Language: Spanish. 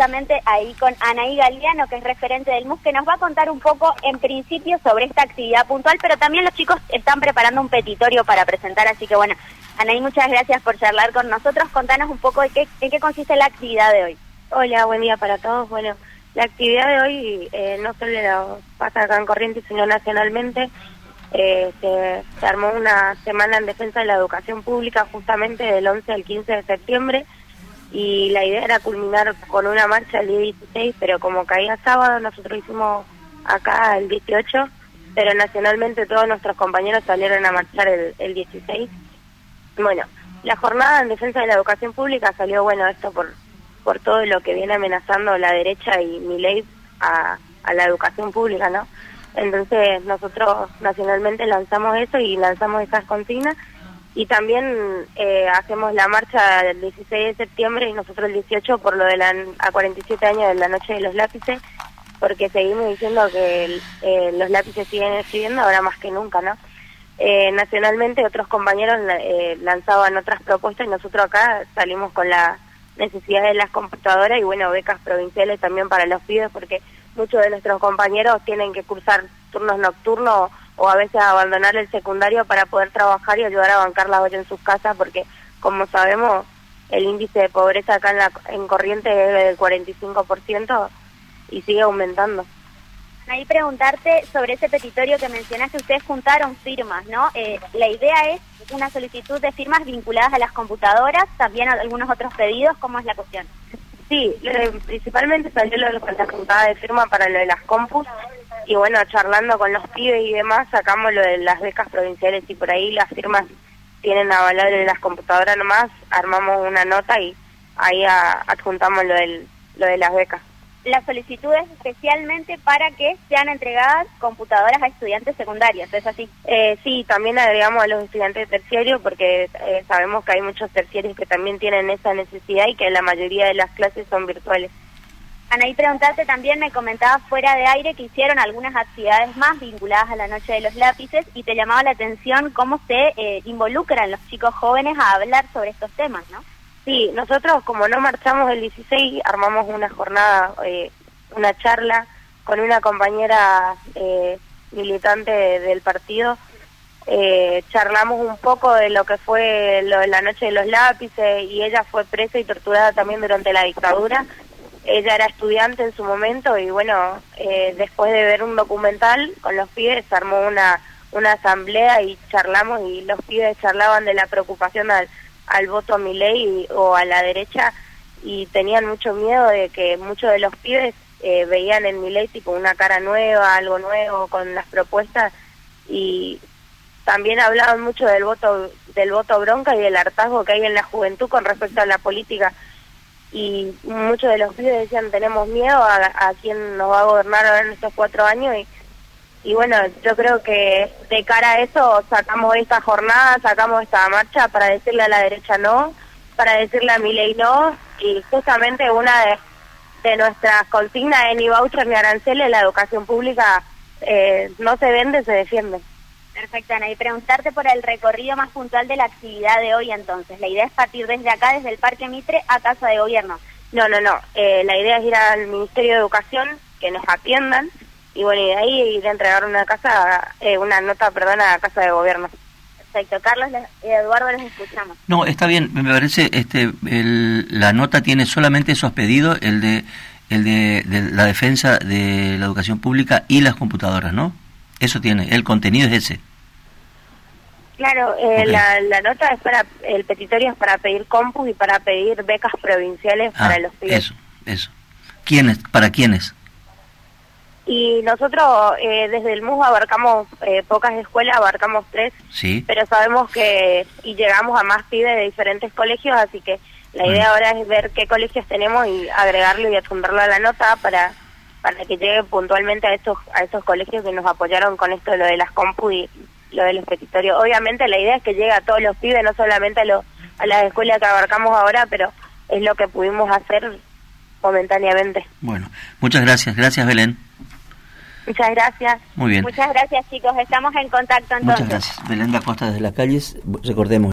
justamente ahí con Anaí Galeano, que es referente del MUS, que nos va a contar un poco en principio sobre esta actividad puntual, pero también los chicos están preparando un petitorio para presentar, así que bueno, Anaí, muchas gracias por charlar con nosotros. Contanos un poco de qué, en qué consiste la actividad de hoy. Hola, buen día para todos. Bueno, la actividad de hoy eh, no solo pasa acá en Corrientes, sino nacionalmente. Eh, se, se, armó una semana en defensa de la educación pública justamente del 11 al 15 de septiembre y la idea era culminar con una marcha el día 16, pero como caía sábado, nosotros hicimos acá el 18, pero nacionalmente todos nuestros compañeros salieron a marchar el, el 16. Bueno, la jornada en defensa de la educación pública salió, bueno, esto por, por todo lo que viene amenazando la derecha y mi ley a, a la educación pública, ¿no? Entonces nosotros nacionalmente lanzamos eso y lanzamos esas consignas y también eh, hacemos la marcha del 16 de septiembre y nosotros el 18 por lo de la a 47 años de la noche de los lápices porque seguimos diciendo que eh, los lápices siguen escribiendo ahora más que nunca no eh, nacionalmente otros compañeros eh, lanzaban otras propuestas y nosotros acá salimos con la necesidad de las computadoras y bueno becas provinciales también para los pibes porque muchos de nuestros compañeros tienen que cursar turnos nocturnos o a veces abandonar el secundario para poder trabajar y ayudar a bancar la olla en sus casas porque como sabemos el índice de pobreza acá en, la, en Corrientes es del 45% y sigue aumentando. Ahí preguntarte sobre ese petitorio que mencionaste, ustedes juntaron firmas, ¿no? Eh, la idea es una solicitud de firmas vinculadas a las computadoras, también a algunos otros pedidos, ¿cómo es la cuestión? Sí, principalmente salió lo de la juntada de firma para lo de las compus y bueno, charlando con los pibes y demás, sacamos lo de las becas provinciales y por ahí las firmas tienen a valor de las computadoras nomás, armamos una nota y ahí adjuntamos lo, del, lo de las becas. La solicitud es especialmente para que sean entregadas computadoras a estudiantes secundarios, ¿es así? Eh, sí, también agregamos a los estudiantes de terciario porque eh, sabemos que hay muchos terciarios que también tienen esa necesidad y que la mayoría de las clases son virtuales. Anaí, preguntarte también, me comentaba fuera de aire que hicieron algunas actividades más vinculadas a la Noche de los Lápices y te llamaba la atención cómo se eh, involucran los chicos jóvenes a hablar sobre estos temas, ¿no? Sí, nosotros como no marchamos el 16, armamos una jornada, eh, una charla con una compañera eh, militante del partido. Eh, charlamos un poco de lo que fue lo la Noche de los Lápices y ella fue presa y torturada también durante la dictadura ella era estudiante en su momento y bueno, eh, después de ver un documental con los pibes se armó una, una asamblea y charlamos y los pibes charlaban de la preocupación al, al voto a mi ley o a la derecha y tenían mucho miedo de que muchos de los pibes eh, veían en mi ley tipo una cara nueva, algo nuevo con las propuestas y también hablaban mucho del voto del voto bronca y del hartazgo que hay en la juventud con respecto a la política y muchos de los pibes decían tenemos miedo a, a quién nos va a gobernar ahora en estos cuatro años y, y bueno, yo creo que de cara a eso sacamos esta jornada, sacamos esta marcha para decirle a la derecha no, para decirle a mi ley no y justamente una de, de nuestras consignas es ni voucher ni aranceles, la educación pública eh, no se vende, se defiende. Perfecto, Ana. Y preguntarte por el recorrido más puntual de la actividad de hoy entonces. La idea es partir desde acá, desde el Parque Mitre, a Casa de Gobierno. No, no, no. Eh, la idea es ir al Ministerio de Educación, que nos atiendan, y bueno, y de ahí ir a entregar una casa, eh, una nota, perdón, a Casa de Gobierno. Perfecto. Carlos, Eduardo, les escuchamos. No, está bien. Me parece, este, el, la nota tiene solamente esos pedidos, el de, el de, de la defensa de la educación pública y las computadoras, ¿no? Eso tiene, el contenido es ese. Claro, eh, la, la nota es para, el petitorio es para pedir compus y para pedir becas provinciales Ah, para los pibes. eso, eso. ¿Quiénes? ¿Para quiénes? Y nosotros eh, desde el MUS abarcamos eh, pocas escuelas, abarcamos tres, Sí. pero sabemos que y llegamos a más pibes de diferentes colegios, así que la idea ahora es ver qué colegios tenemos y agregarlo y adjuntarlo a la nota para para que llegue puntualmente a estos a estos colegios que nos apoyaron con esto de lo de las compu y lo de los petitorios. Obviamente la idea es que llegue a todos los pibes, no solamente a, los a las escuelas que abarcamos ahora, pero es lo que pudimos hacer momentáneamente. Bueno, muchas gracias. Gracias, Belén. Muchas gracias. Muy bien. Muchas gracias, chicos. Estamos en contacto entonces. Muchas gracias. Belén da Costa desde las calles. Recordemos.